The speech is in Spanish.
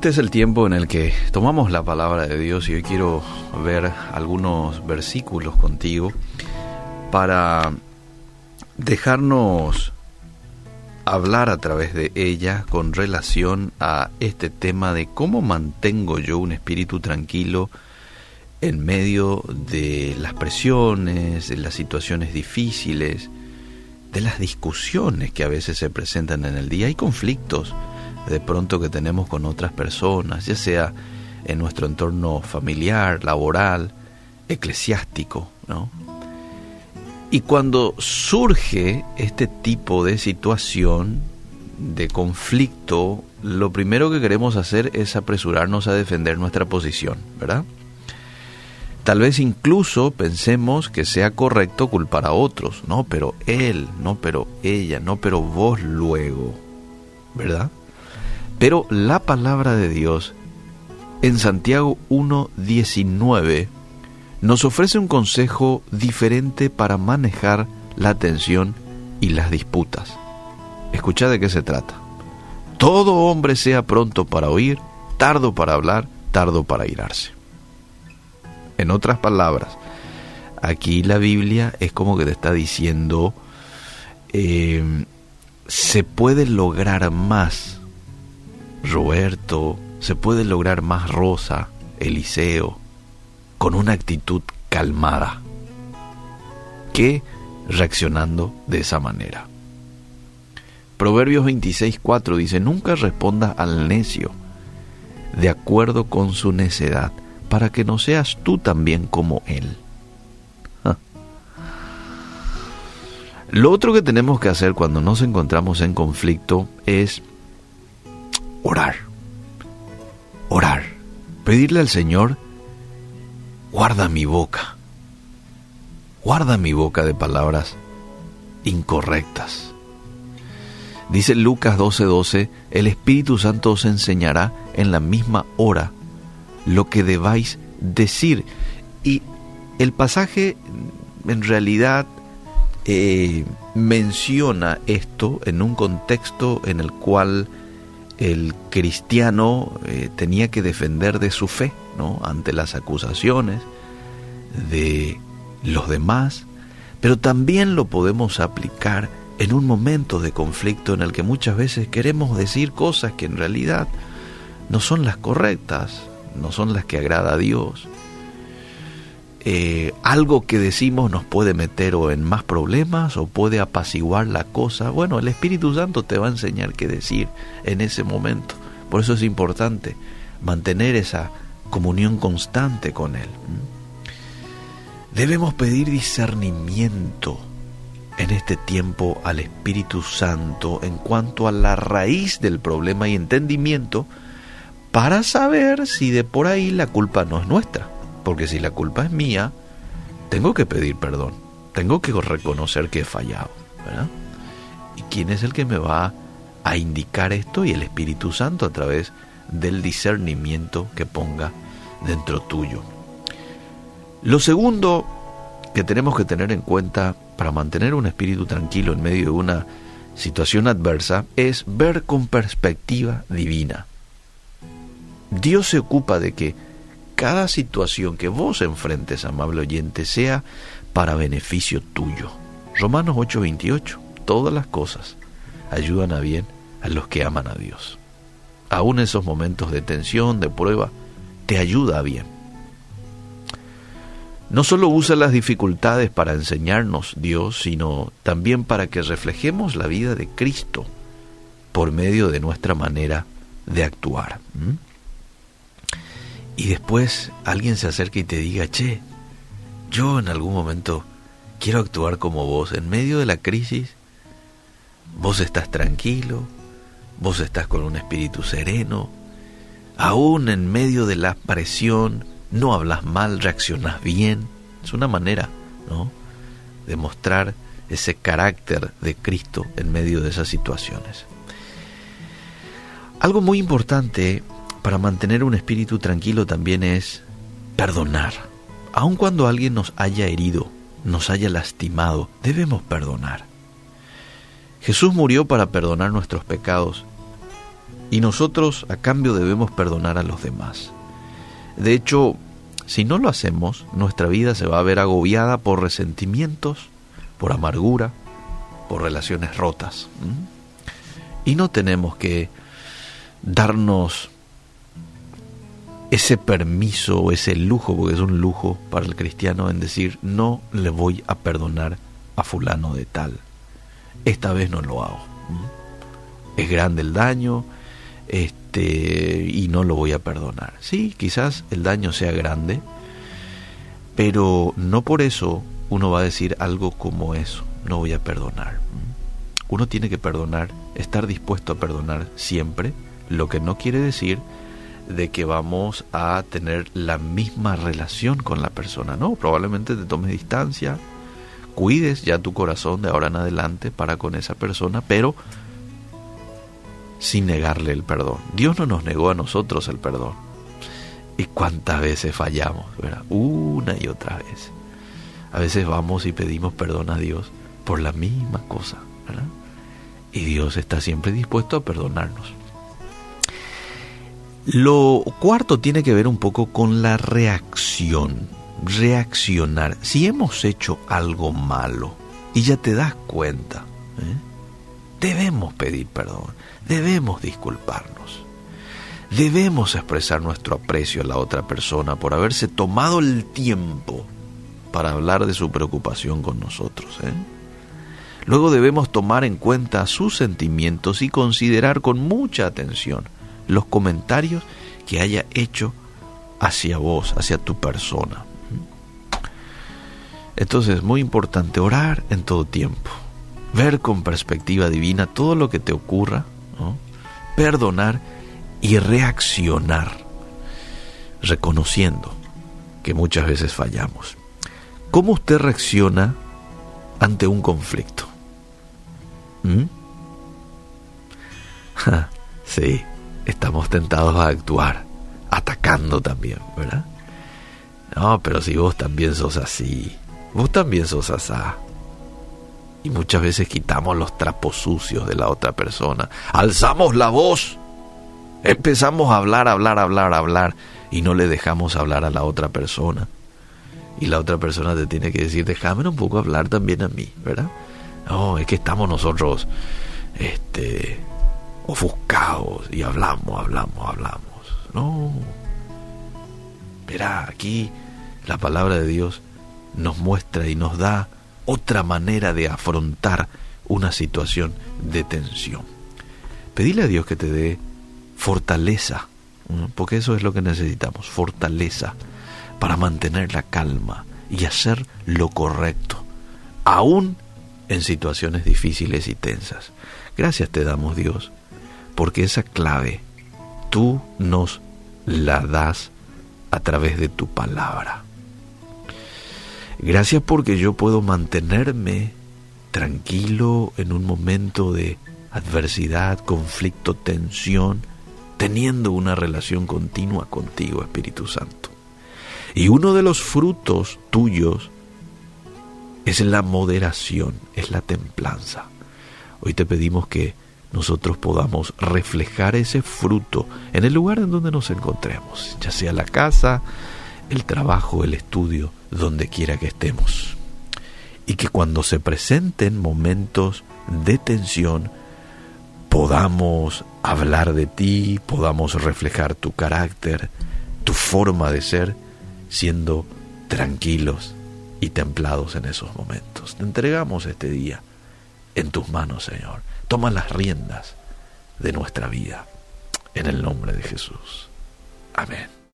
Este es el tiempo en el que tomamos la palabra de Dios y hoy quiero ver algunos versículos contigo para dejarnos hablar a través de ella con relación a este tema de cómo mantengo yo un espíritu tranquilo en medio de las presiones, de las situaciones difíciles, de las discusiones que a veces se presentan en el día. Hay conflictos de pronto que tenemos con otras personas, ya sea en nuestro entorno familiar, laboral, eclesiástico, ¿no? Y cuando surge este tipo de situación, de conflicto, lo primero que queremos hacer es apresurarnos a defender nuestra posición, ¿verdad? Tal vez incluso pensemos que sea correcto culpar a otros, no, pero él, no, pero ella, no, pero vos luego, ¿verdad? Pero la palabra de Dios en Santiago 1.19 nos ofrece un consejo diferente para manejar la tensión y las disputas. Escucha de qué se trata. Todo hombre sea pronto para oír, tardo para hablar, tardo para irarse. En otras palabras, aquí la Biblia es como que te está diciendo, eh, se puede lograr más, Roberto, se puede lograr más Rosa, Eliseo, con una actitud calmada que reaccionando de esa manera. Proverbios 26:4 dice, nunca responda al necio de acuerdo con su necedad, para que no seas tú también como él. Lo otro que tenemos que hacer cuando nos encontramos en conflicto es orar. Orar. Pedirle al Señor guarda mi boca, guarda mi boca de palabras incorrectas. Dice Lucas 12:12, el Espíritu Santo os enseñará en la misma hora lo que debáis decir. Y el pasaje en realidad eh, menciona esto en un contexto en el cual el cristiano eh, tenía que defender de su fe ¿no? ante las acusaciones de los demás, pero también lo podemos aplicar en un momento de conflicto en el que muchas veces queremos decir cosas que en realidad no son las correctas, no son las que agrada a Dios. Eh, algo que decimos nos puede meter o en más problemas o puede apaciguar la cosa. Bueno, el Espíritu Santo te va a enseñar qué decir en ese momento. Por eso es importante mantener esa comunión constante con Él. Debemos pedir discernimiento en este tiempo al Espíritu Santo en cuanto a la raíz del problema y entendimiento para saber si de por ahí la culpa no es nuestra porque si la culpa es mía, tengo que pedir perdón, tengo que reconocer que he fallado. ¿verdad? ¿Y quién es el que me va a indicar esto? Y el Espíritu Santo a través del discernimiento que ponga dentro tuyo. Lo segundo que tenemos que tener en cuenta para mantener un espíritu tranquilo en medio de una situación adversa es ver con perspectiva divina. Dios se ocupa de que cada situación que vos enfrentes, amable oyente, sea para beneficio tuyo. Romanos 8:28, todas las cosas ayudan a bien a los que aman a Dios. Aún esos momentos de tensión, de prueba, te ayuda a bien. No solo usa las dificultades para enseñarnos Dios, sino también para que reflejemos la vida de Cristo por medio de nuestra manera de actuar y después alguien se acerca y te diga, che, yo en algún momento quiero actuar como vos, en medio de la crisis, vos estás tranquilo, vos estás con un espíritu sereno, aún en medio de la presión, no hablas mal, reaccionas bien. Es una manera, ¿no? De mostrar ese carácter de Cristo en medio de esas situaciones. Algo muy importante para mantener un espíritu tranquilo también es perdonar. Aun cuando alguien nos haya herido, nos haya lastimado, debemos perdonar. Jesús murió para perdonar nuestros pecados Y nosotros a cambio debemos perdonar a los demás. De hecho, si no lo hacemos, nuestra vida se va a ver agobiada por resentimientos, por amargura, por relaciones rotas. Y no tenemos que darnos ese permiso o ese lujo, porque es un lujo para el cristiano en decir, no le voy a perdonar a fulano de tal. Esta vez no lo hago. Es grande el daño, este, y no lo voy a perdonar. Sí, quizás el daño sea grande, pero no por eso uno va a decir algo como eso, no voy a perdonar. Uno tiene que perdonar, estar dispuesto a perdonar siempre, lo que no quiere decir de que vamos a tener la misma relación con la persona, no, probablemente te tomes distancia, cuides ya tu corazón de ahora en adelante para con esa persona, pero sin negarle el perdón. Dios no nos negó a nosotros el perdón. ¿Y cuántas veces fallamos? Una y otra vez. A veces vamos y pedimos perdón a Dios por la misma cosa. Y Dios está siempre dispuesto a perdonarnos. Lo cuarto tiene que ver un poco con la reacción. Reaccionar. Si hemos hecho algo malo y ya te das cuenta, ¿eh? debemos pedir perdón, debemos disculparnos. Debemos expresar nuestro aprecio a la otra persona por haberse tomado el tiempo para hablar de su preocupación con nosotros. ¿eh? Luego debemos tomar en cuenta sus sentimientos y considerar con mucha atención los comentarios que haya hecho hacia vos, hacia tu persona. Entonces es muy importante orar en todo tiempo, ver con perspectiva divina todo lo que te ocurra, perdonar y reaccionar, reconociendo que muchas veces fallamos. ¿Cómo usted reacciona ante un conflicto? ¿Mm? sí, estamos tentados a actuar, atacando también, ¿verdad? No, pero si vos también sos así, vos también sos asá. Y muchas veces quitamos los trapos sucios de la otra persona, alzamos la voz, empezamos a hablar, hablar, hablar, hablar, y no le dejamos hablar a la otra persona. Y la otra persona te tiene que decir, déjame un poco hablar también a mí, ¿verdad? No, es que estamos nosotros, este, ofuscados y hablamos, hablamos, hablamos. No. Verá, aquí la palabra de Dios nos muestra y nos da otra manera de afrontar una situación de tensión. Pedile a Dios que te dé fortaleza, porque eso es lo que necesitamos, fortaleza para mantener la calma y hacer lo correcto, aún en situaciones difíciles y tensas. Gracias te damos Dios porque esa clave tú nos la das a través de tu palabra. Gracias porque yo puedo mantenerme tranquilo en un momento de adversidad, conflicto, tensión, teniendo una relación continua contigo, Espíritu Santo. Y uno de los frutos tuyos es la moderación, es la templanza. Hoy te pedimos que nosotros podamos reflejar ese fruto en el lugar en donde nos encontremos, ya sea la casa, el trabajo, el estudio, donde quiera que estemos. Y que cuando se presenten momentos de tensión, podamos hablar de ti, podamos reflejar tu carácter, tu forma de ser, siendo tranquilos y templados en esos momentos. Te entregamos este día en tus manos, Señor toma las riendas de nuestra vida. En el nombre de Jesús. Amén.